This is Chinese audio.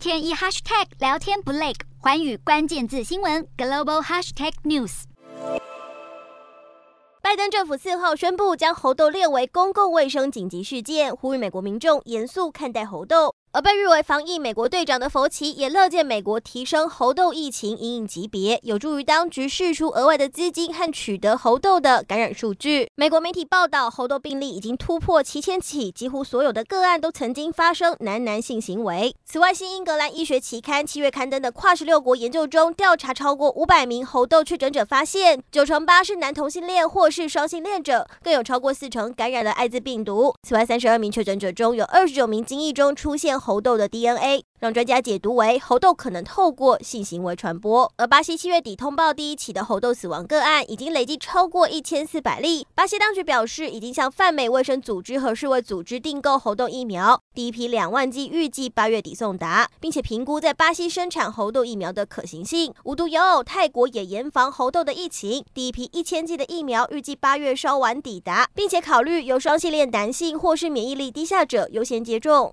天一 hashtag 聊天不累，寰宇关键字新闻 global hashtag news。拜登政府四号宣布将猴痘列为公共卫生紧急事件，呼吁美国民众严肃看待猴痘。而被誉为防疫美国队长的佛奇也乐见美国提升猴痘疫情阴影级别，有助于当局释出额外的资金和取得猴痘的感染数据。美国媒体报道，猴痘病例已经突破七千起，几乎所有的个案都曾经发生男男性行为。此外，新英格兰医学期刊七月刊登的跨十六国研究中，调查超过五百名猴痘确诊者，发现九成八是男同性恋或是双性恋者，更有超过四成感染了艾滋病毒。此外，三十二名确诊者中有二十九名精液中出现猴痘的 DNA，让专家解读为猴痘可能透过性行为传播。而巴西七月底通报第一起的猴痘死亡个案，已经累计超过一千四百例。巴西当局表示，已经向泛美卫生组织和世卫组织订购猴痘疫苗，第一批两万剂预计八月底送达，并且评估在巴西生产猴痘疫苗的可行性。无独有偶，泰国也严防猴痘的疫情，第一批一千剂的疫苗预计八月稍晚抵达，并且考虑由双性恋男性或是免疫力低下者优先接种。